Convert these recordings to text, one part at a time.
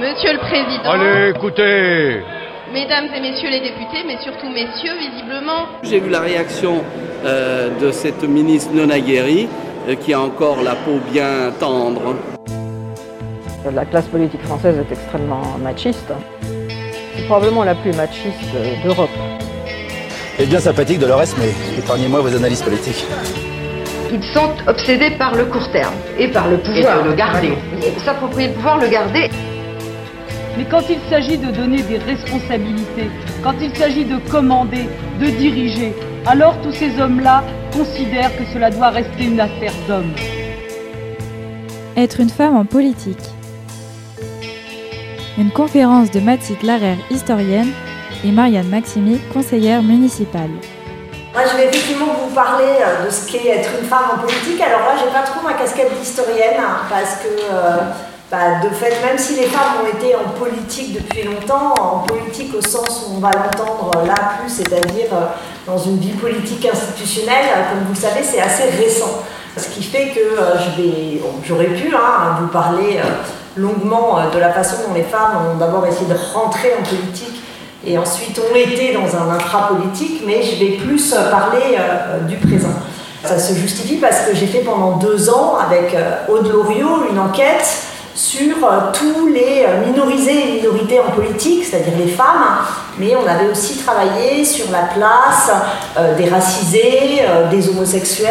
Monsieur le Président. Allez, écoutez Mesdames et messieurs les députés, mais surtout messieurs, visiblement. J'ai vu la réaction euh, de cette ministre non aguerrie euh, qui a encore la peau bien tendre. La classe politique française est extrêmement machiste. C'est probablement la plus machiste d'Europe. C'est bien sympathique de Dolores, mais épargnez-moi vos analyses politiques. Ils sont obsédés par le court terme et par le pouvoir. Et de le garder. S'approprier le pouvoir, le garder. Mais quand il s'agit de donner des responsabilités, quand il s'agit de commander, de diriger, alors tous ces hommes-là considèrent que cela doit rester une affaire d'hommes. Être une femme en politique. Une conférence de Mathilde Larère, historienne, et Marianne Maximi, conseillère municipale. Moi, je vais effectivement vous parler de ce qu'est être une femme en politique. Alors là, j'ai pas trop ma casquette d'historienne hein, parce que, euh, bah, de fait, même si les femmes ont été en politique depuis longtemps, en politique au sens où on va l'entendre là plus, c'est-à-dire euh, dans une vie politique institutionnelle, comme vous le savez, c'est assez récent. Ce qui fait que euh, j'aurais pu hein, vous parler longuement de la façon dont les femmes ont d'abord essayé de rentrer en politique et ensuite ont été dans un intra-politique, mais je vais plus parler euh, du présent. Ça se justifie parce que j'ai fait pendant deux ans avec euh, Aude Loriot une enquête sur euh, tous les minorisés et minorités en politique, c'est-à-dire les femmes, mais on avait aussi travaillé sur la place des racisés, des homosexuels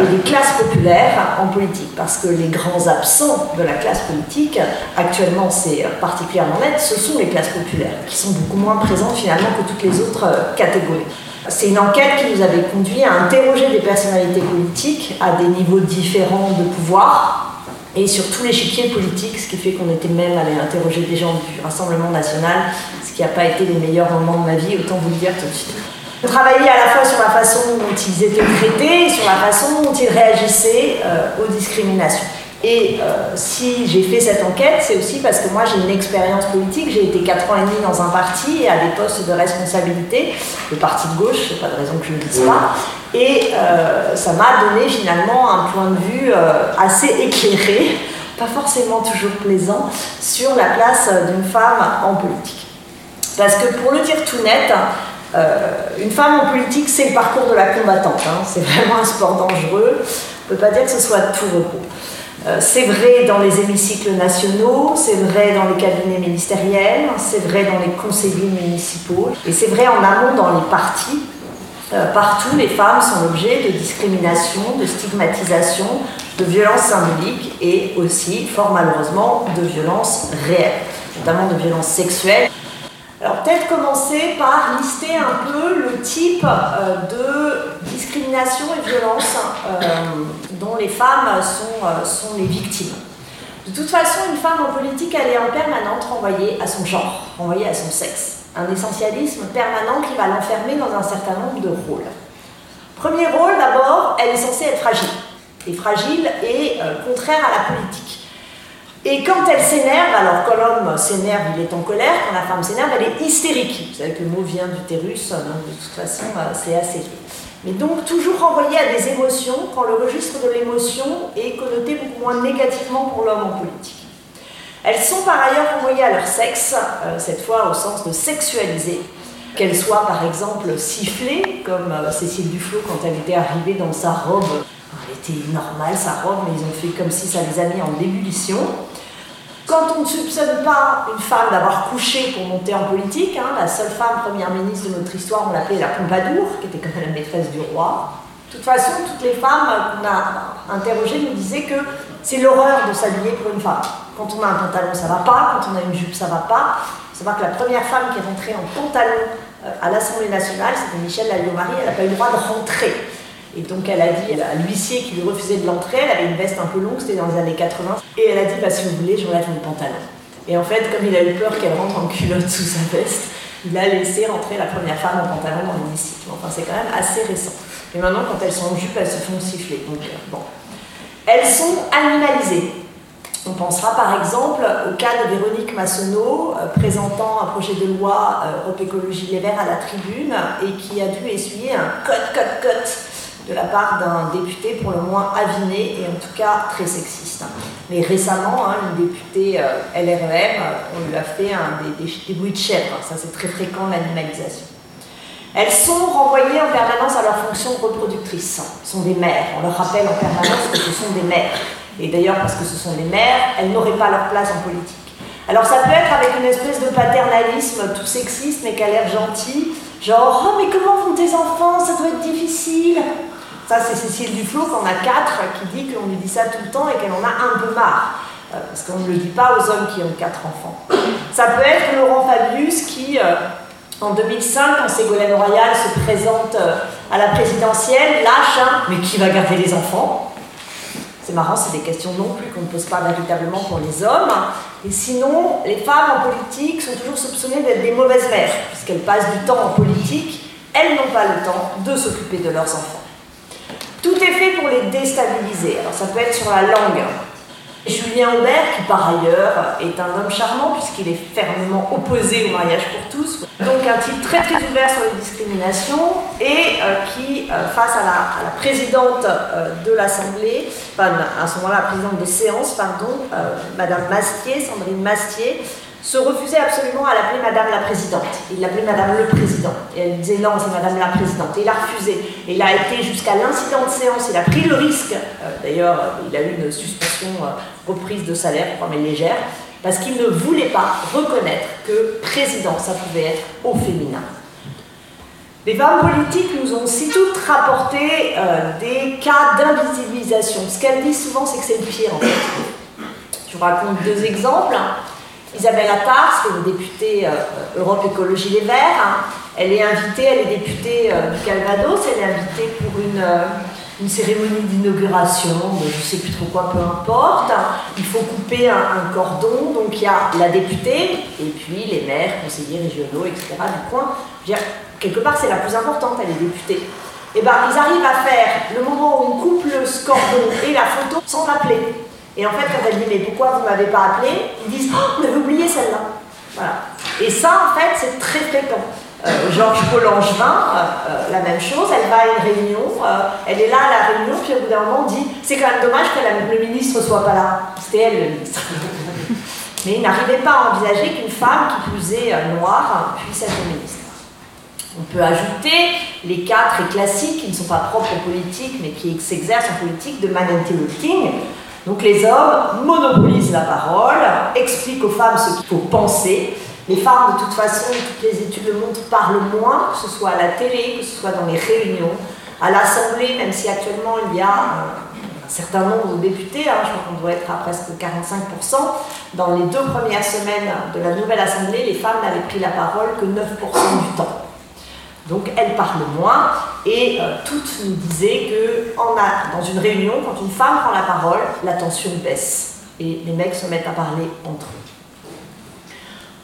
et des classes populaires en politique, parce que les grands absents de la classe politique, actuellement c'est particulièrement net, ce sont les classes populaires, qui sont beaucoup moins présentes finalement que toutes les autres catégories. C'est une enquête qui nous avait conduit à interroger des personnalités politiques à des niveaux différents de pouvoir, et sur tous les l'échiquier politique, ce qui fait qu'on était même allé interroger des gens du Rassemblement national, ce qui n'a pas été les meilleurs moments de ma vie, autant vous le dire tout de suite. On travaillait à la fois sur la façon dont ils étaient traités et sur la façon dont ils réagissaient euh, aux discriminations. Et euh, si j'ai fait cette enquête, c'est aussi parce que moi j'ai une expérience politique. J'ai été 4 ans et demi dans un parti et à des postes de responsabilité, le parti de gauche, c'est pas de raison que je ne le dise pas. Et euh, ça m'a donné finalement un point de vue euh, assez éclairé, pas forcément toujours plaisant, sur la place d'une femme en politique. Parce que pour le dire tout net, une femme en politique, c'est le parcours de la combattante. Hein. C'est vraiment un sport dangereux. On ne peut pas dire que ce soit tout repos. Euh, c'est vrai dans les hémicycles nationaux, c'est vrai dans les cabinets ministériels, c'est vrai dans les conseillers municipaux, et c'est vrai en amont dans les partis. Euh, partout, les femmes sont l'objet de discrimination, de stigmatisation, de violences symboliques et aussi, fort malheureusement, de violences réelles, notamment de violences sexuelles. Alors peut-être commencer par lister un peu le type euh, de discrimination et violence euh, dont les femmes sont, euh, sont, les victimes. De toute façon, une femme en politique, elle est en permanente renvoyée à son genre, renvoyée à son sexe. Un essentialisme permanent qui va l'enfermer dans un certain nombre de rôles. Premier rôle, d'abord, elle est censée être fragile. Et fragile et contraire à la politique. Et quand elle s'énerve, alors quand l'homme s'énerve, il est en colère, quand la femme s'énerve, elle est hystérique. Vous savez que le mot vient d'utérus, donc de toute façon, euh, c'est assez. Mais donc toujours renvoyé à des émotions, quand le registre de l'émotion est connoté beaucoup moins négativement pour l'homme en politique. Elles sont par ailleurs renvoyées à leur sexe, euh, cette fois au sens de sexualiser, qu'elles soient par exemple sifflées, comme euh, Cécile Duflot quand elle était arrivée dans sa robe. Elle était normale sa robe, mais ils ont fait comme si ça les a en ébullition. Quand on ne soupçonne pas une femme d'avoir couché pour monter en politique, hein, la seule femme première ministre de notre histoire, on l'appelait la Pompadour, qui était quand même la maîtresse du roi. De toute façon, toutes les femmes qu'on a interrogées nous disaient que c'est l'horreur de s'habiller pour une femme. Quand on a un pantalon, ça va pas. Quand on a une jupe, ça va pas. Il faut savoir que la première femme qui est rentrée en pantalon euh, à l'Assemblée nationale, c'était Michel Lalliot-Marie. Elle n'a pas eu le droit de rentrer. Et donc elle a dit à l'huissier qui lui refusait de l'entrer, elle avait une veste un peu longue, c'était dans les années 80, et elle a dit bah, si vous voulez, j'enlève mon pantalon. Et en fait, comme il a eu peur qu'elle rentre en culotte sous sa veste, il a laissé rentrer la première femme en pantalon dans l'hémicycle. Enfin, c'est quand même assez récent. Et maintenant, quand elles sont en jupe, elles se font siffler. Donc, euh, bon. Elles sont animalisées. On pensera par exemple au cas de Véronique Massonneau, euh, présentant un projet de loi euh, Europe Écologie Les Verts à la tribune et qui a dû essuyer un cote, cote, cote de la part d'un député pour le moins aviné et en tout cas très sexiste. Mais récemment, hein, une députée LREM, on lui a fait des, des, bruits de chèvre. Ça, c'est très fréquent, l'animalisation. Elles sont renvoyées en permanence à leur fonction reproductrice. Ce sont des mères. On leur rappelle en permanence que ce sont des mères. Et d'ailleurs, parce que ce sont des mères, elles n'auraient pas leur place en politique. Alors ça peut être avec une espèce de paternalisme tout sexiste mais qui a l'air gentil, genre oh mais comment vont tes enfants, ça doit être difficile. Ça c'est Cécile Duflot qu'on a quatre qui dit qu'on lui dit ça tout le temps et qu'elle en a un peu marre. Euh, parce qu'on ne le dit pas aux hommes qui ont quatre enfants. Ça peut être Laurent Fabius qui, euh, en 2005, quand Ségolène Royal se présente euh, à la présidentielle, lâche un « mais qui va garder les enfants ?» C'est marrant, c'est des questions non plus qu'on ne pose pas véritablement pour les hommes. Et sinon, les femmes en politique sont toujours soupçonnées d'être des mauvaises mères, puisqu'elles passent du temps en politique, elles n'ont pas le temps de s'occuper de leurs enfants. Tout est fait pour les déstabiliser. Alors ça peut être sur la langue. Julien Aubert, qui par ailleurs est un homme charmant puisqu'il est fermement opposé au mariage pour tous, donc un type très très ouvert sur les discriminations et euh, qui, euh, face à la, présidente euh, de l'Assemblée, enfin à ce moment-là la présidente de séance, pardon, Madame Mastier, Sandrine Mastier, se refusait absolument à l'appeler Madame la Présidente. Il l'appelait Madame le Président. Et elle disait non, c'est Madame la Présidente. Et il a refusé. Et il a été jusqu'à l'incident de séance. Il a pris le risque. Euh, d'ailleurs, il a eu une suspension euh, reprise de salaire, mais légère, parce qu'il ne voulait pas reconnaître que président, ça pouvait être au féminin. Les femmes politiques nous ont aussi toutes rapporté euh, des cas d'invisibilisation. Ce qu'elles disent souvent, c'est que c'est le pire en fait. Je vous raconte deux exemples. Isabelle Attard, qui est une députée euh, Europe Écologie Les Verts. Hein. Elle est invitée, elle est députée euh, du Calvados, elle est invitée pour une, euh, une cérémonie d'inauguration, je ne sais plus trop quoi, peu importe. Il faut couper un, cordon, donc il y a la députée et puis les maires, conseillers régionaux, etc. du coin. quelque part, c'est la plus importante, elle est députée. Et eh ben, ils arrivent à faire le moment où on coupe le cordon et la photo sans appeler. Et en fait, quand elle dit Mais pourquoi vous ne m'avez pas appelé? Ils disent Oh, on avait oublié celle-là. Voilà. Et ça, en fait, c'est très fréquent. Euh, Georges Paul-Angevin, euh, euh, la même chose, elle va à une réunion, elle est là à la réunion, puis au bout d'un moment dit C'est quand même dommage que le ministre ne soit pas là. C'était elle le ministre. Mais il n'arrivait pas à envisager qu'une femme, qui plus est noire, puisse être ministre. On peut ajouter les cas très classiques qui ne sont pas propres aux politiques, mais qui s'exercent en politique de man Looking. Donc les hommes monopolisent la parole, expliquent aux femmes ce qu'il faut penser. Les femmes, de toute façon, toutes les études le montrent, parlent moins, que ce soit à la télé, que ce soit dans les réunions, à l'Assemblée, même si actuellement il y a un, certain nombre de députés, hein, je crois qu'on doit être à presque 45%. Dans les deux premières semaines de la nouvelle Assemblée, les femmes n'avaient pris la parole que 9% du temps. Donc elles parlent moins et euh, toutes nous disaient que dans une réunion, quand une femme prend la parole, la tension baisse et les mecs se mettent à parler entre eux.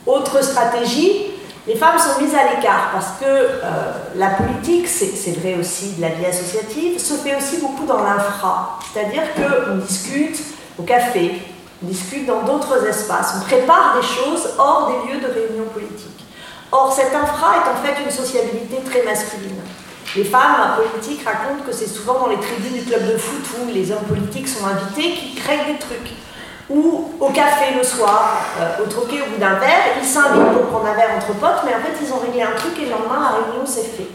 Autre stratégie, les femmes sont mises à l'écart parce que euh, la politique, c'est vrai aussi de la vie associative, se fait aussi beaucoup dans l'infra. C'est-à-dire qu'on discute au café, on discute dans d'autres espaces, on prépare des choses hors des lieux de réunion politique. Or, cette infra est en fait une sociabilité très masculine. Les femmes politiques racontent que c'est souvent dans les tribunes du club de foot où les hommes politiques sont invités qui créent des trucs. Ou au café le soir, euh, au troquet au bout d'un verre, ils s'invitent pour prendre un verre entre potes, mais en fait ils ont réglé un truc et le lendemain la réunion s'est fait.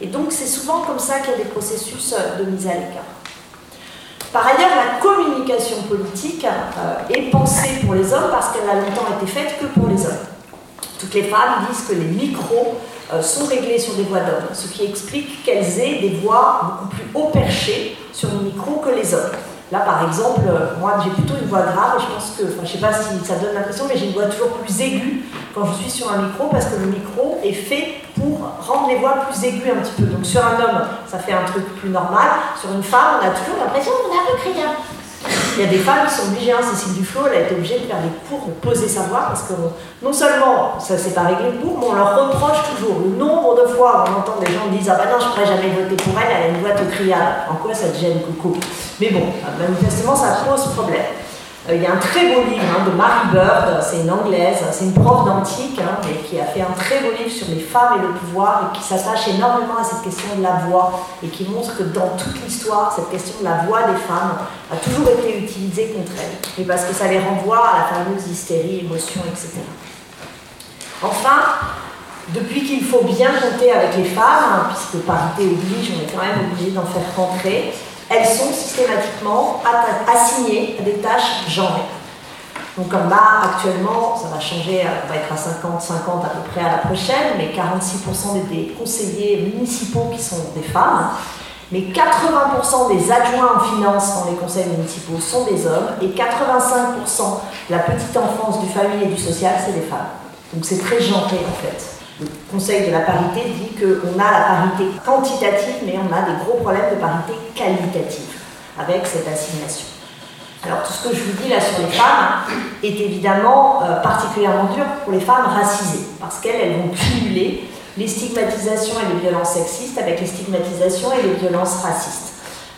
Et donc c'est souvent comme ça qu'il y a des processus euh, de mise à l'écart. Par ailleurs, la communication politique euh, est pensée pour les hommes parce qu'elle a longtemps été faite que pour les hommes. Toutes les femmes disent que les micros euh, sont réglés sur des voix d'hommes, ce qui explique qu'elles aient des voix beaucoup plus haut perchées sur le micro que les hommes. Là, par exemple, euh, moi, j'ai plutôt une voix grave et je pense que, enfin, je ne sais pas si ça donne l'impression, mais j'ai une voix toujours plus aiguë quand je suis sur un micro parce que le micro est fait pour rendre les voix plus aiguës un petit peu. Donc, sur un homme, ça fait un truc plus normal. Sur une femme, on a toujours l'impression qu'on est un peu criard. Il y a des femmes qui sont obligées, hein, Cécile Duflo, elle a été obligée de faire des cours de poser sa voix parce que non seulement ça s'est pas réglé cours, mais on leur reproche toujours le nombre de fois on entend des gens dire Ah bah non, je ne pourrais jamais voter pour elle, elle a une voix de criade. En quoi ça te gêne, coucou Mais bon, manifestement, ça pose problème. Euh, il y a un très beau livre hein, de Mary Bird, c'est une anglaise, c'est une prof d'antique, hein, qui a fait un très beau livre sur les femmes et le pouvoir et qui s'attache énormément à cette question de la voix et qui montre que dans toute l'histoire, cette question de la voix des femmes a toujours été utilisée contre elles. mais parce que ça les renvoie à la fameuse hystérie, émotion, etc. Enfin, depuis qu'il faut bien compter avec les femmes, puisque parité oblige, on est quand même obligé d'en faire rentrer, elles sont systématiquement assignées à des tâches genrées. Donc comme là, actuellement, ça va changer, on va être à 50-50 à peu près à la prochaine, mais 46% des conseillers municipaux qui sont des femmes, mais 80% des adjoints en finance dans les conseils municipaux sont des hommes, et 85% de la petite enfance du famille et du social, c'est des femmes. Donc c'est très genré en fait. Le Conseil de la parité dit qu'on a la parité quantitative, mais on a des gros problèmes de parité qualitative avec cette assignation. Alors tout ce que je vous dis là sur les femmes est évidemment euh, particulièrement dur pour les femmes racisées, parce qu'elles vont cumuler les stigmatisations et les violences sexistes avec les stigmatisations et les violences racistes.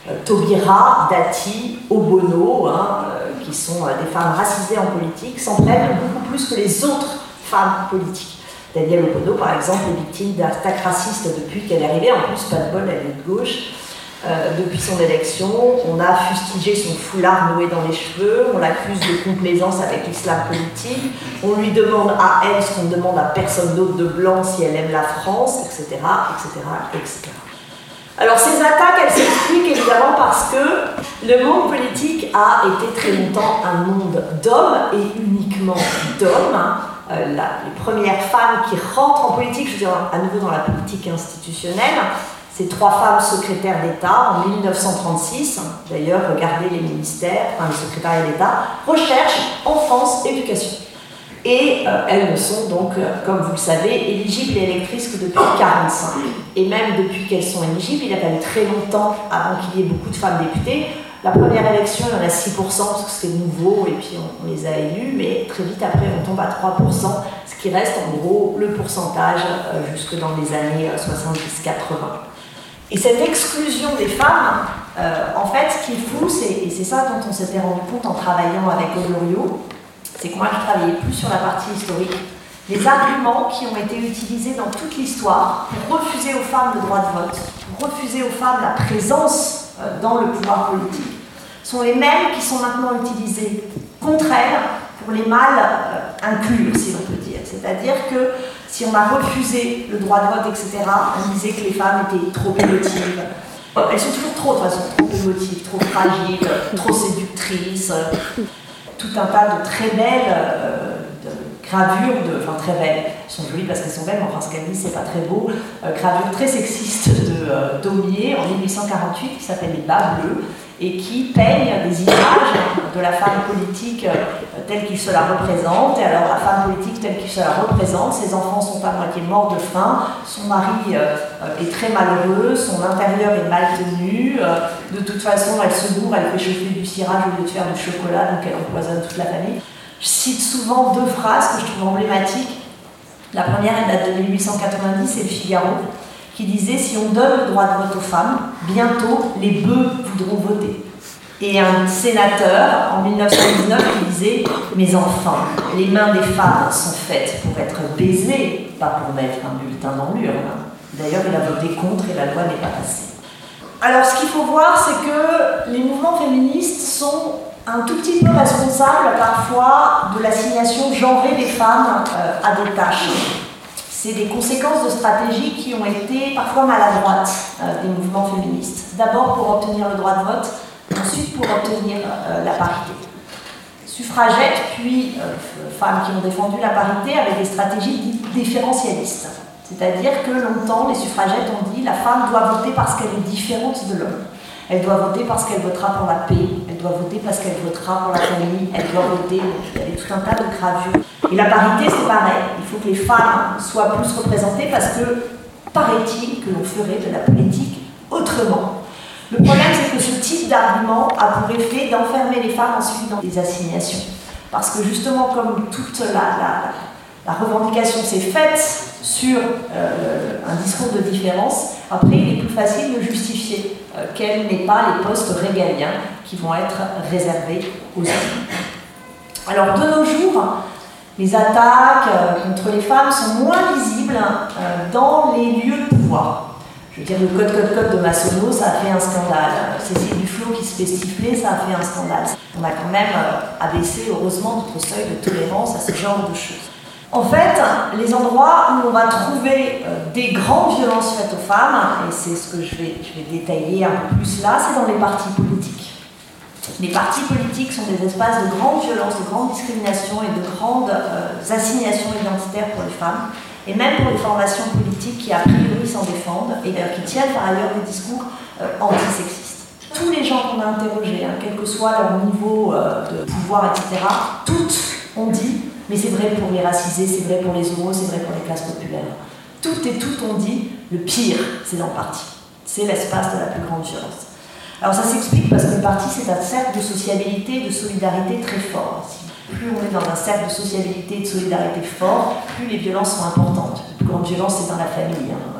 Euh, Taubira, Dati, Obono, hein, euh, qui sont des femmes racisées en politique, s'en prennent beaucoup plus que les autres femmes politiques. Danielle Obono, par exemple, est victime d'attaques racistes depuis qu'elle est arrivée, en plus, pas de bol, elle est de gauche. Euh, depuis son élection. On a fustigé son foulard noué dans les cheveux, on l'accuse de complaisance avec l'islam politique, on lui demande à elle ce qu'on demande à personne d'autre de blanc si elle aime la France, etc. etc., etc. Alors ces attaques, elles s'expliquent évidemment parce que le monde politique a été très longtemps un monde d'hommes et uniquement d'hommes. Euh, les premières femmes qui rentrent en politique, je veux dire à nouveau dans la politique institutionnelle, ces trois femmes secrétaires d'État en 1936, d'ailleurs regardez les ministères, enfin le secrétariat d'État, recherche, enfance, éducation. Et euh, elles ne sont donc, euh, comme vous le savez, éligibles et électrices que depuis 1945. Et même depuis qu'elles sont éligibles, il a fallu très longtemps avant qu'il y ait beaucoup de femmes députées. La première élection, il y en a 6%, parce que c'était nouveau, et puis on, les a élus, mais très vite après, on tombe à 3%, ce qui reste en gros le pourcentage euh, jusque dans les années 70-80. Et cette exclusion des femmes, euh, en fait, ce qu'il faut, et c'est ça dont on s'était rendu compte en travaillant avec Olorio, c'est que moi je travaillais plus sur la partie historique, les arguments qui ont été utilisés dans toute l'histoire pour refuser aux femmes le droit de vote, pour refuser aux femmes la présence euh, dans le pouvoir politique, sont les mêmes qui sont maintenant utilisés contre pour les mâles euh, inclure, si l'on peut dire. C'est-à-dire que si on a refusé le droit de vote, etc., on disait que les femmes étaient trop émotives. Elles sont toujours trop, de toute façon, trop émotives, trop fragiles, trop séductrices. Tout un tas de très belles euh, gravures, de, enfin très belles, elles sont jolies parce qu'elles sont belles, mais enfin ce qu'elles disent, c'est pas très beau. Euh, gravures très sexistes de euh, Daumier en 1848 qui s'appelle Les Bas Bleus et qui peignent des images de la femme politique euh, telle qu'il se la représente. Et alors la femme politique telle qu'il se la représente, ses enfants sont à moitié morts de faim, son mari euh, est très malheureux, son intérieur est mal tenu, euh, de toute façon elle se bourre, elle fait chauffer du cirage au lieu de faire du chocolat, donc elle empoisonne toute la famille. Je cite souvent deux phrases que je trouve emblématiques. La première, elle date de 1890, c'est le Figaro qui disait si on donne le droit de vote aux femmes, bientôt les bœufs voudront voter. Et un sénateur en 1919 qui disait Mes enfants, les mains des femmes sont faites pour être baisées, pas pour mettre un bulletin dans l'urne. D'ailleurs, il a voté contre et la loi n'est pas passée. Alors, ce qu'il faut voir, c'est que les mouvements féministes sont un tout petit peu responsables parfois de l'assignation genrée des femmes euh, à des tâches c'est des conséquences de stratégies qui ont été parfois maladroites euh, des mouvements féministes. D'abord pour obtenir le droit de vote, ensuite pour obtenir euh, la parité. Suffragettes, puis euh, femmes qui ont défendu la parité avec des stratégies dites différentialistes. C'est-à-dire que longtemps, les suffragettes ont dit la femme doit voter parce qu'elle est différente de l'homme. Elle doit voter parce qu'elle votera pour la paix, elle doit voter parce qu'elle votera pour la famille, elle doit voter, il y avait tout un tas de gravures. Et la parité, c'est pareil, il faut que les femmes soient plus représentées parce que, paraît-il, que l'on ferait de la politique autrement. Le problème, c'est que ce type d'argument a pour effet d'enfermer les femmes ensuite dans des assignations. Parce que justement, comme toute la, la revendication s'est faite sur euh, un discours de différence, après il est plus facile de justifier euh, quels n'est pas les postes régaliens qui vont être réservés aux hommes. Alors de nos jours, les attaques euh, contre les femmes sont moins visibles dans les lieux de pouvoir. Je veux dire, le code code code de Massonneau, ça a fait un scandale. Cécile Duflot qui se fait siffler, ça a fait un scandale. On a quand même euh, abaissé, heureusement, notre seuil de tolérance à ce genre de choses. En fait, les endroits où on va trouver euh, des grandes violences faites aux femmes, et c'est ce que je vais, détailler un peu plus là, c'est dans les partis politiques. Les partis politiques sont des espaces de grande violence, de grande discrimination et de grandes euh, assignations identitaires pour les femmes et même pour les formations politiques qui a priori s'en défendent et qui tiennent par ailleurs des discours euh, antisexistes. Tous les gens qu'on a interrogés, hein, quel que soit leur niveau euh, de pouvoir, etc., toutes ont dit, mais c'est vrai pour les racisés, c'est vrai pour les homos, c'est vrai pour les classes populaires. Toutes et toutes ont dit, le pire, c'est dans le parti. C'est l'espace de la plus grande violence. Alors ça s'explique parce que le parti, c'est un cercle de sociabilité et de solidarité très fort plus on est dans un cercle de sociabilité et de solidarité fort, plus les violences sont importantes. La plus grande violence, c'est dans la famille. Hein.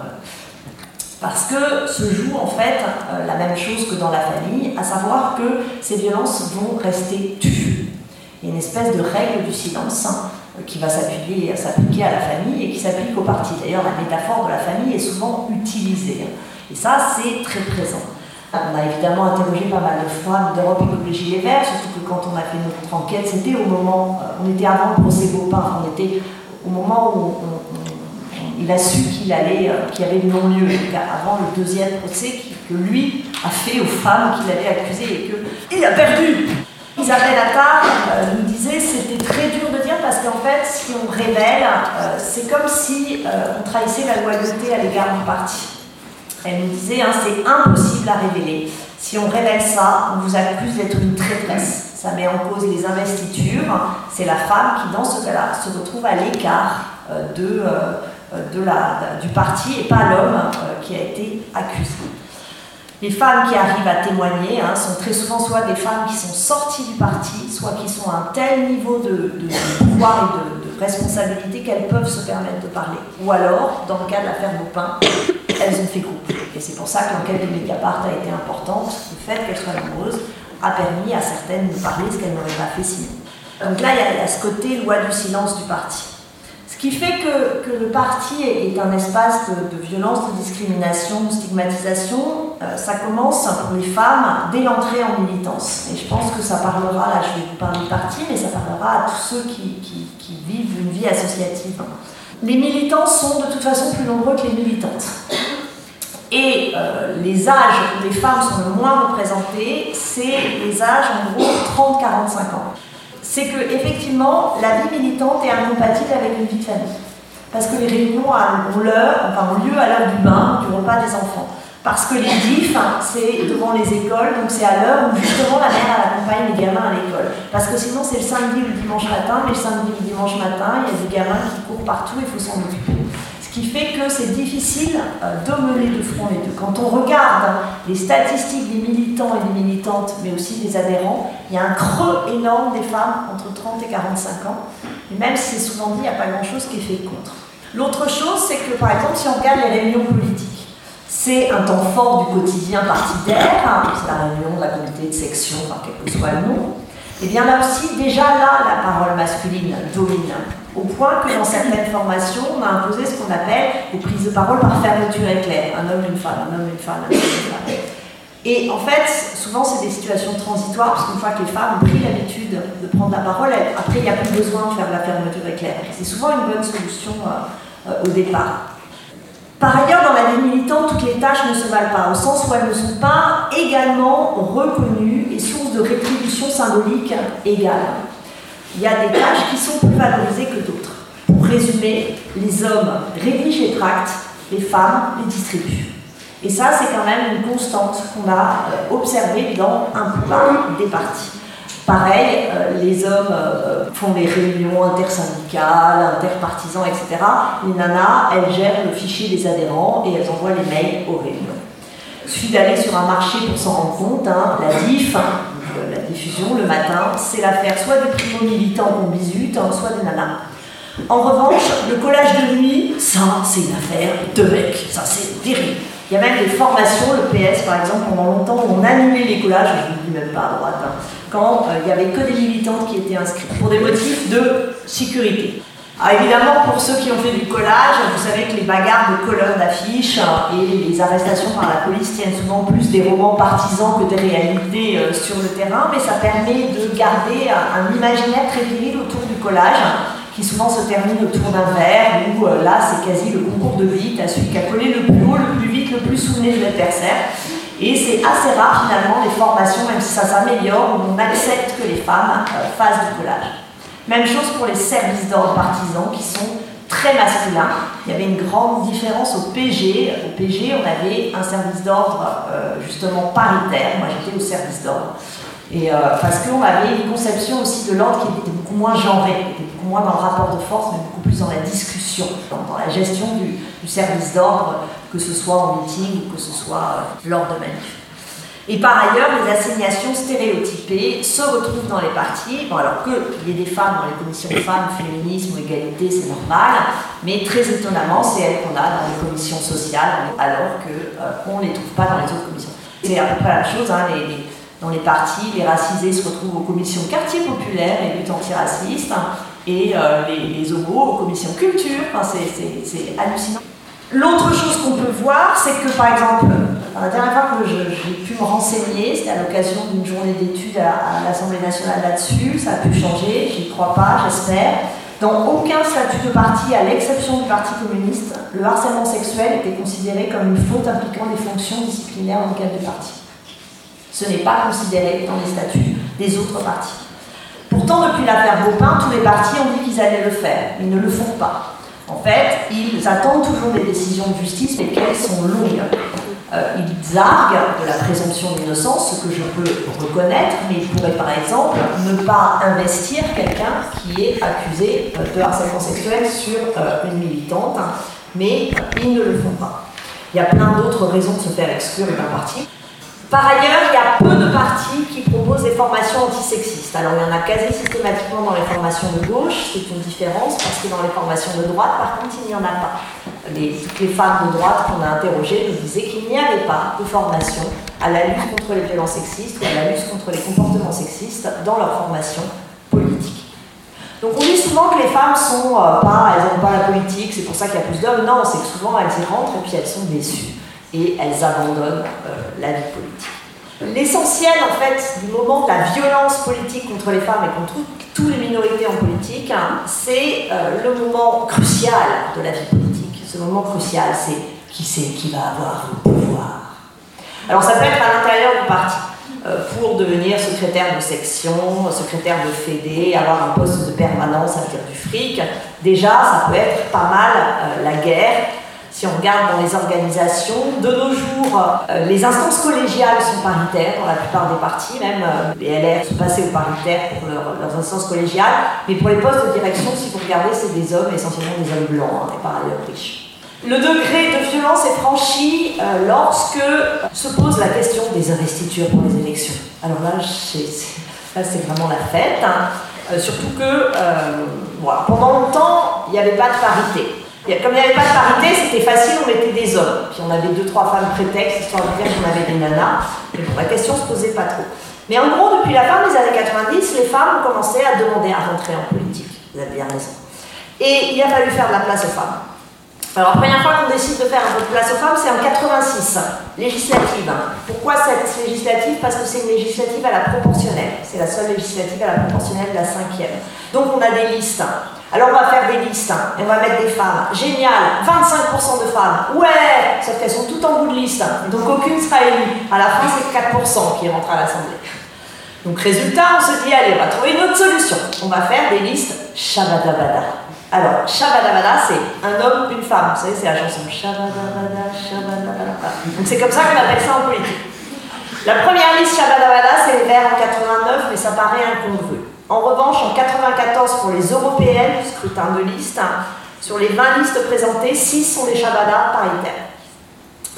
Parce que se joue en fait euh, la même chose que dans la famille, à savoir que ces violences vont rester tues. Une espèce de règle du silence hein, qui va s'appliquer à la famille et qui s'applique au parti. D'ailleurs, la métaphore de la famille est souvent utilisée. Hein. Et ça, c'est très présent. On a évidemment interrogé pas mal de femmes d'Europe Écologie Les Verts, surtout que quand on a fait notre enquête, c'était au moment, euh, on était avant le procès Beaupin, on était au moment où il a su qu'il allait, euh, qu'il y avait non-lieu, avant le deuxième procès que lui a fait aux femmes qu'il avait accusées et qu'il a perdu. Isabelle Attard euh, nous disait c'était très dur de dire parce qu'en fait, si on révèle, c'est comme si on trahissait la loyauté à l'égard du parti. Elle nous disait, hein, c'est impossible à révéler. Si on révèle ça, on vous accuse d'être une traîtresse. Ça met en cause les investitures. C'est la femme qui, dans ce cas-là, se retrouve à l'écart euh, euh, du parti et pas l'homme euh, qui a été accusé. Les femmes qui arrivent à témoigner hein, sont très souvent soit des femmes qui sont sorties du parti, soit qui sont à un tel niveau de, pouvoir et de, responsabilité qu'elles peuvent se permettre de parler. Ou alors, dans le cas de l'affaire Beaupin, elles ont fait groupe. Et c'est pour ça que l'enquête de Mediapart a été importante. Le fait qu'elles soient nombreuses a permis à certaines de parler ce qu'elles n'auraient pas fait sinon. Donc là, il y, a, ce côté loi du silence du parti. Ce qui fait que, que le parti est, un espace de, violence, de discrimination, de stigmatisation, euh, ça commence pour les femmes dès l'entrée en militance. Et je pense que ça parlera, là je vais vous parler de parti, mais ça parlera à tous ceux qui, qui, qui vivent une vie associative. Les militants sont de toute façon plus nombreux que les militantes. Et euh, les âges où les femmes sont le moins représentées, c'est les âges en gros 30-45 ans. C'est que effectivement, la vie militante est incompatible avec une vie de famille. Parce que les réunions ont, lieu à l'heure du bain, du repas des enfants. Parce que les DIF, c'est devant les écoles, donc c'est à l'heure où justement la mère accompagne les gamins à l'école. Parce que sinon c'est le samedi ou le dimanche matin, mais le samedi ou le dimanche matin, il y a des gamins qui courent partout, il faut s'en occuper qui fait que c'est difficile euh, d'emmener de front les deux. Quand on regarde les statistiques des militants et des militantes, mais aussi des adhérents, il y a un creux énorme des femmes entre 30 et 45 ans. Et même si c'est souvent dit, il n'y a pas grand-chose qui est fait contre. L'autre chose, c'est que par exemple, si on regarde les réunions politiques, c'est un temps fort du quotidien partidaire, hein, c'est la réunion de la communauté de section, enfin, quel que soit le nom. Et eh bien là aussi, déjà là, la parole masculine domine au point que dans certaines formations, on a imposé ce qu'on appelle des prises de parole par fermeture éclair, un homme, une femme, un homme, une femme, un homme, une femme. Et en fait, souvent, c'est des situations transitoires, parce qu'une fois que les femmes ont pris l'habitude de prendre la parole, après, il n'y a plus besoin de faire la fermeture éclair. C'est souvent une bonne solution euh, euh, au départ. Par ailleurs, dans la vie militante, toutes les tâches ne se valent pas, au sens où elles ne sont pas également reconnues et sources de rétribution symbolique égale il y a des tâches qui sont plus valorisées que d'autres. Pour résumer, les hommes rédigent les tracts, les femmes les distribuent. Et ça, c'est quand même une constante qu'on a euh, observée dans un peu des partis. Pareil, euh, les hommes euh, font les réunions intersyndicales, interpartisans, etc. Les nanas, elles gèrent le fichier des adhérents et elles envoient les mails aux réunions. Il suffit d'aller sur un marché pour s'en rendre compte. Hein. la DIF, la diffusion le matin, c'est l'affaire soit des primo-militants qu'on bisute, hein, soit des nanas. En revanche, le collage de nuit, ça, c'est une affaire de mecs. Ça, c'est terrible. Il y a même des formations, le PS par exemple, pendant longtemps, où on annulait les collages, je ne dis même pas à droite, hein, quand euh, il n'y avait que des militantes qui étaient inscrites, pour des motifs de sécurité. Ah, évidemment, pour ceux qui ont fait du collage, vous savez que les bagarres de colonnes d'affiches et les arrestations par la police tiennent souvent plus des romans partisans que des réalités euh, sur le terrain, mais ça permet de garder un imaginaire très viril autour du collage, qui souvent se termine autour d'un verre, où euh, là c'est quasi le concours de vite à celui qui a collé le plus haut, le plus vite, le plus souvenu de l'adversaire. Et c'est assez rare finalement les formations, même si ça s'améliore, où on accepte que les femmes euh, fassent du collage. Même chose pour les services d'ordre partisans qui sont très masculins. Il y avait une grande différence au PG. Au PG, on avait un service d'ordre euh, justement paritaire. Moi, j'étais au service d'ordre. Et euh, parce qu'on avait une conception aussi de l'ordre qui était beaucoup moins genrée, qui était beaucoup moins dans le rapport de force, mais beaucoup plus dans la discussion, dans, la gestion du, service d'ordre, que ce soit en meeting ou que ce soit euh, lors de manifs. Et par ailleurs, les assignations stéréotypées se retrouvent dans les partis. Bon, alors qu'il y ait des femmes dans les commissions femmes, féminisme ou égalité, c'est normal, mais très étonnamment, c'est elles qu'on a dans les commissions sociales, alors qu'on euh, ne les trouve pas dans les autres commissions. C'est à peu près la même chose, hein, dans les partis, les racisés se retrouvent aux commissions quartier populaire et lutte antiraciste, et euh, les, homos aux commissions culture, c'est hallucinant. L'autre chose qu'on peut voir, c'est que par exemple, la dernière fois que j'ai pu me renseigner, c'était à l'occasion d'une journée d'études à, l'Assemblée nationale là-dessus, ça a pu changer, j'y crois pas, j'espère. Dans aucun statut de parti, à l'exception du Parti communiste, le harcèlement sexuel était considéré comme une faute impliquant des fonctions disciplinaires dans le cadre du parti. Ce n'est pas considéré dans les statuts des autres partis. Pourtant, depuis l'affaire Beaupin, tous les partis ont dit qu'ils allaient le faire, ils ne le font pas. En fait, ils attendent toujours des décisions de justice, mais qu'elles sont longues. Euh, ils arguent de la présomption d'innocence, ce que je peux reconnaître, mais ils pourraient par exemple ne pas investir quelqu'un qui est accusé de harcèlement sexuel sur euh, une militante, mais ils ne le font pas. Il y a plein d'autres raisons de se faire exclure d'un parti. Par ailleurs, il y a peu de partis qui proposent des formations antisexistes. Alors, il y en a quasi systématiquement dans les formations de gauche, c'est une différence, parce que dans les formations de droite, par contre, il n'y en a pas. Les, les femmes de droite qu'on a interrogées nous disaient qu'il n'y avait pas de formation à la lutte contre les violences sexistes ou à la lutte contre les comportements sexistes dans leur formation politique. Donc on dit souvent que les femmes sont euh, pas, elles n'aiment pas la politique, c'est pour ça qu'il y a plus d'hommes. Non, c'est que souvent elles y rentrent et puis elles sont déçues et elles abandonnent euh, la vie politique. L'essentiel, en fait, du moment de la violence politique contre les femmes et contre toutes les minorités en politique, hein, c'est euh, le moment crucial de la vie politique. Ce moment crucial, c'est qui c'est qui va avoir le pouvoir. Alors ça peut être à l'intérieur du parti, euh, pour devenir secrétaire de section, secrétaire de fédé, avoir un poste de permanence, à dire du fric. Déjà, ça peut être pas mal la guerre, si on regarde dans les organisations, de nos jours, euh, les instances collégiales sont paritaires dans la plupart des partis, même euh, les LR sont passés au paritaire pour leurs instances collégiales, mais pour les postes de direction, si vous regardez, c'est des hommes, essentiellement des hommes blancs, hein, et par ailleurs riches. Le degré de violence est franchi euh, lorsque se pose la question des investitures pour les élections. Alors là, c'est vraiment la fête, hein. surtout que pendant longtemps, il n'y avait pas de parité. Comme il n'y avait pas de parité, c'était facile, on mettait des hommes. Puis on avait deux, trois femmes prétextes, histoire de dire qu'on avait des nanas. Mais la question ne se posait pas trop. Mais en gros, depuis la fin des années 90, les femmes ont commencé à demander à rentrer en politique. Vous avez bien raison. Et il a fallu faire de la place aux femmes. Alors, la première fois qu'on décide de faire un peu de place aux femmes, c'est en 86, législative. Pourquoi cette législative? Parce que c'est une législative à la proportionnelle. C'est la seule législative à la proportionnelle de la cinquième. Donc, on a des listes. Alors, on va faire des listes et on va mettre des femmes. Génial 25% de femmes. Ouais Sauf qu'elles sont toutes en bout de liste. Donc, aucune sera élue. À la fin, c'est 4% qui rentrent à l'Assemblée. Donc, résultat, on se dit, allez, on va trouver une autre solution. On va faire des listes Shabadabada. Alors, Shabadabada, c'est un homme, une femme. Vous savez, c'est la chanson Shabadabada, Shabadabada. Donc, c'est comme ça qu'on appelle ça en politique. La première liste Shabadabada, c'est les en 89, mais ça paraît incongru. En revanche, en 94, pour les européennes, scrutin de liste, sur les 20 listes présentées, 6 sont des Shabada paritaires.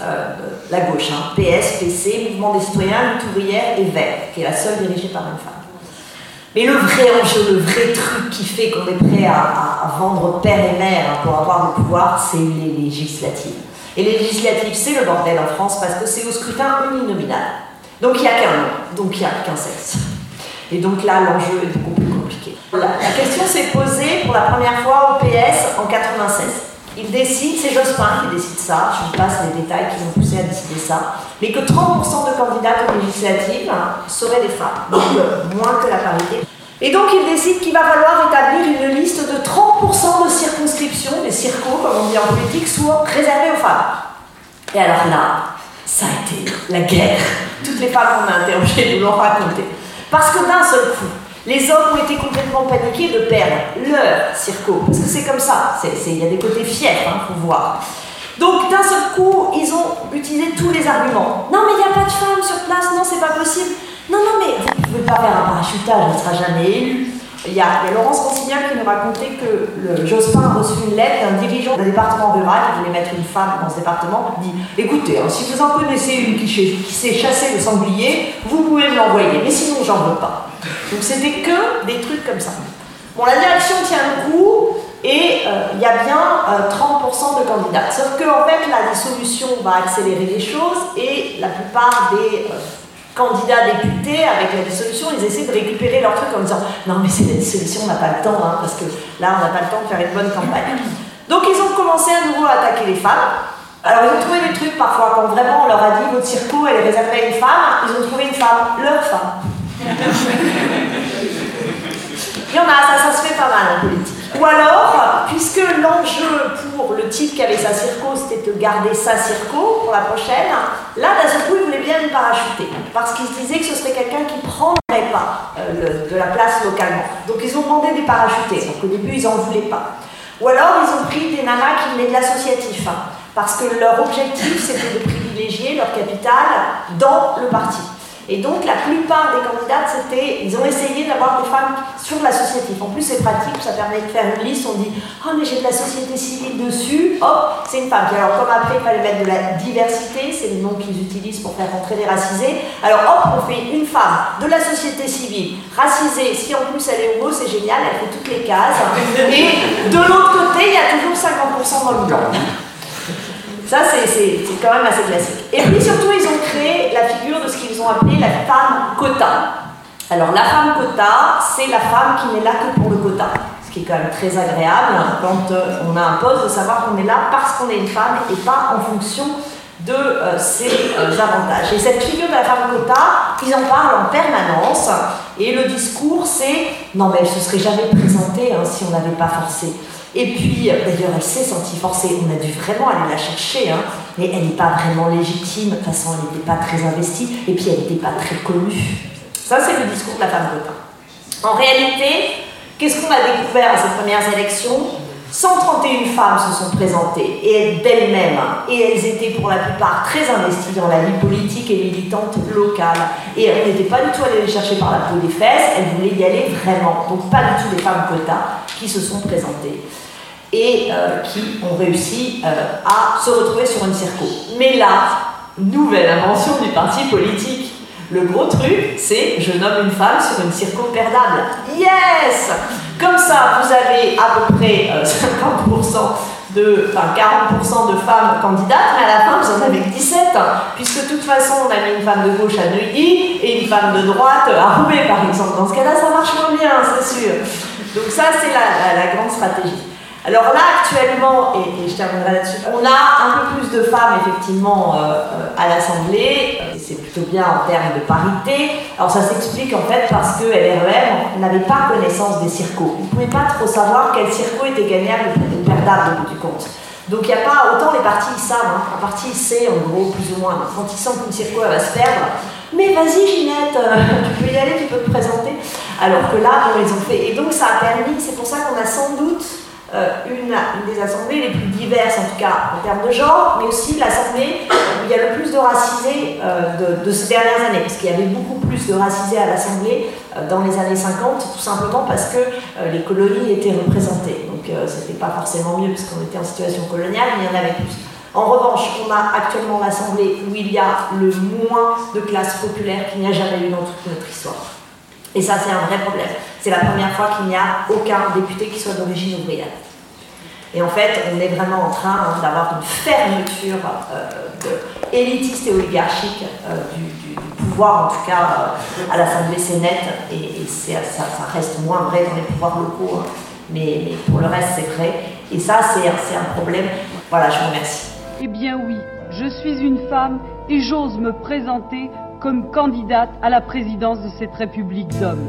Euh, la gauche, hein. PS, PC, Mouvement des citoyens, Lutte ouvrière et Vert, qui est la seule dirigée par une femme. Mais le vrai enjeu, le vrai truc qui fait qu'on est prêt à, vendre père et mère pour avoir le pouvoir, c'est les législatives. Et les législatives, c'est le bordel en France parce que c'est au scrutin uninominal. Donc il n'y a qu'un nom, donc il n'y a qu'un sexe. Et donc là, l'enjeu est beaucoup plus compliqué. La, question s'est posée pour la première fois au PS en 96. Il décide, c'est Jospin qui décide ça, je vous passe les détails qui vont pousser à décider ça, mais que 30% de candidates aux législatives seraient des femmes, donc euh, moins que la parité. Et donc il décide qu'il va falloir établir une liste de 30% de circonscriptions, des circos comme on dit en politique, soient réservées aux femmes. Et alors là, ça a été la guerre. Toutes les femmes qu'on a interrogées nous l'ont raconté. Parce que d'un seul coup, les hommes ont été complètement paniqués de perdre leur circo. Parce que c'est comme ça, il y a des côtés fiers, hein, faut voir. Donc d'un seul coup, ils ont utilisé tous les arguments. Non mais il n'y a pas de femmes sur place, non c'est pas possible. Non, non mais vous ne pouvez pas faire un parachutage, elle ne sera jamais élue. Il y, a, Laurence Consignat qui nous racontait que Jospin a reçu une lettre d'un dirigeant d'un département rural qui voulait mettre une femme dans ce département. Il dit Écoutez, hein, si vous en connaissez une qui, sait chasser le sanglier, vous pouvez me l'envoyer, mais sinon j'en veux pas. Donc c'était que des trucs comme ça. Bon, la direction tient le coup et euh, il y a bien 30% euh, de candidats. Sauf qu'en en fait, la dissolution va accélérer les choses et la plupart des. Euh, candidats députés, avec la dissolution, ils essaient de récupérer leur truc en disant non mais c'est la dissolution, on n'a pas le temps, hein, parce que là on n'a pas le temps de faire une bonne campagne. Donc ils ont commencé à nouveau à attaquer les femmes. Alors ils ont trouvé des trucs parfois quand vraiment on leur a dit votre circo elle est réservée à une femme, ils ont trouvé une femme, leur femme. Il y en a, ça, ça se fait pas mal en politique. Ou alors, puisque l'enjeu pour le type qui avait sa circo, c'était de garder sa circo pour la prochaine, là, d'un seul coup, il voulait bien une parachuter. Parce qu'il se disait que ce serait quelqu'un qui ne prendrait pas euh, de la place localement. Donc ils ont demandé des parachutés. Donc au début, ils n'en voulaient pas. Ou alors, ils ont pris des nanas qui venaient de l'associatif. Hein, parce que leur objectif, c'était de privilégier leur capital dans le parti. Et donc la plupart des candidates, c'était, ils ont essayé d'avoir des femmes sur l'associatif. En plus, c'est pratique, ça permet de faire une liste. On dit, oh mais j'ai de la société civile dessus, hop, c'est une femme. alors comme après, il fallait mettre de la diversité, c'est le nom qu'ils utilisent pour faire rentrer les racisés. Alors hop, on fait une femme de la société civile, racisée. Si en plus elle est homo, c'est génial, elle fait toutes les cases. Et de l'autre côté, il y a toujours 50% dans le blanc. Ça, c'est quand même assez classique. Et puis surtout, ils ont créé ont appelé la femme quota. Alors, la femme quota, c'est la femme qui n'est là que pour le quota. Ce qui est quand même très agréable quand euh, on a un poste de savoir qu'on est là parce qu'on est une femme et pas en fonction de euh, ses euh, avantages. Et cette figure de la femme quota, ils en parlent en permanence. Et le discours, c'est non, mais elle se serait jamais présentée hein, si on n'avait pas forcé. Et puis, d'ailleurs, elle s'est sentie forcée. On a dû vraiment aller la chercher, hein. mais elle n'est pas vraiment légitime. De toute façon, elle n'était pas très investie. Et puis, elle n'était pas très connue. Ça, c'est le discours de la femme Cotin. En réalité, qu'est-ce qu'on a découvert à ces premières élections 131 femmes se sont présentées, et d'elles-mêmes, et elles étaient pour la plupart très investies dans la vie politique et militante locale. Et elles n'étaient pas du tout allées les chercher par la peau des fesses, elles voulaient y aller vraiment. Donc pas du tout des femmes quotas qui se sont présentées et euh, qui ont réussi euh, à se retrouver sur une circo. Mais là, nouvelle invention du parti politique. Le gros truc, c'est je nomme une femme sur une circo perdable. Yes Comme ça, vous avez à peu près 50% euh, de, enfin 40% de femmes candidates, mais à la fin, vous en avez 17, puisque de toute façon, on a mis une femme de gauche à Neuilly et une femme de droite à Roubaix, par exemple. Dans ce cas-là, ça marche moins bien, c'est sûr. Donc ça, c'est la, grande stratégie. Alors là, actuellement, et, je terminerai là-dessus, on a un peu plus de femmes, effectivement, euh, euh, à l'Assemblée. Plutôt bien en termes de parité. Alors ça s'explique, en fait, parce que LREM n'avait pas connaissance des circos. Ils ne pouvaient pas trop savoir quel circo était gagnable ou perdable, au bout du compte. Donc il n'y a pas, autant les partis ils savent, hein. un parti il sait en gros plus ou moins, quand ils sentent qu'une circo elle va se perdre, mais vas-y Ginette, euh, tu peux y aller, tu peux te présenter. Alors que là, ils ont fait. Et donc ça a permis, c'est pour ça qu'on a sans doute euh, une, des assemblées les plus diverses, en tout cas en termes de genre, mais aussi l'assemblée où il y a le plus de racisés euh, de, ces dernières années, parce qu'il y avait beaucoup plus de racisés à l'assemblée dans les années 50, tout simplement parce que les colonies étaient représentées. Donc c'était pas forcément mieux, parce qu'on était en situation coloniale, mais il y en avait plus. En revanche, on a actuellement l'Assemblée où il y a le moins de classes populaires qu'il n'y a jamais eu dans toute notre histoire. Et ça, c'est un vrai problème. C'est la première fois qu'il n'y a aucun député qui soit d'origine ouvrière. Et en fait, on est vraiment en train hein, d'avoir une fermeture euh, élitiste et oligarchique euh, du, pouvoir, en tout cas euh, à l'Assemblée, c'est net, et, ça, reste moins vrai dans les pouvoirs locaux. Hein. mais pour le reste, c'est vrai. Et ça, c'est un problème. Voilà, je vous remercie. Eh bien oui, je suis une femme et j'ose me présenter comme candidate à la présidence de cette République d'hommes.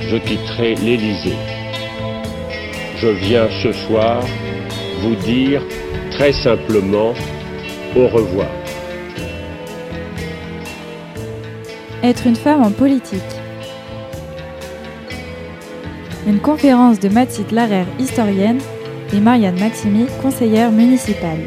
Je quitterai l'Élysée. Je viens ce soir vous dire très simplement au revoir. Être une femme en politique. Une conférence de Mathilde Larère, historienne, et Marianne Maximi, conseillère municipale.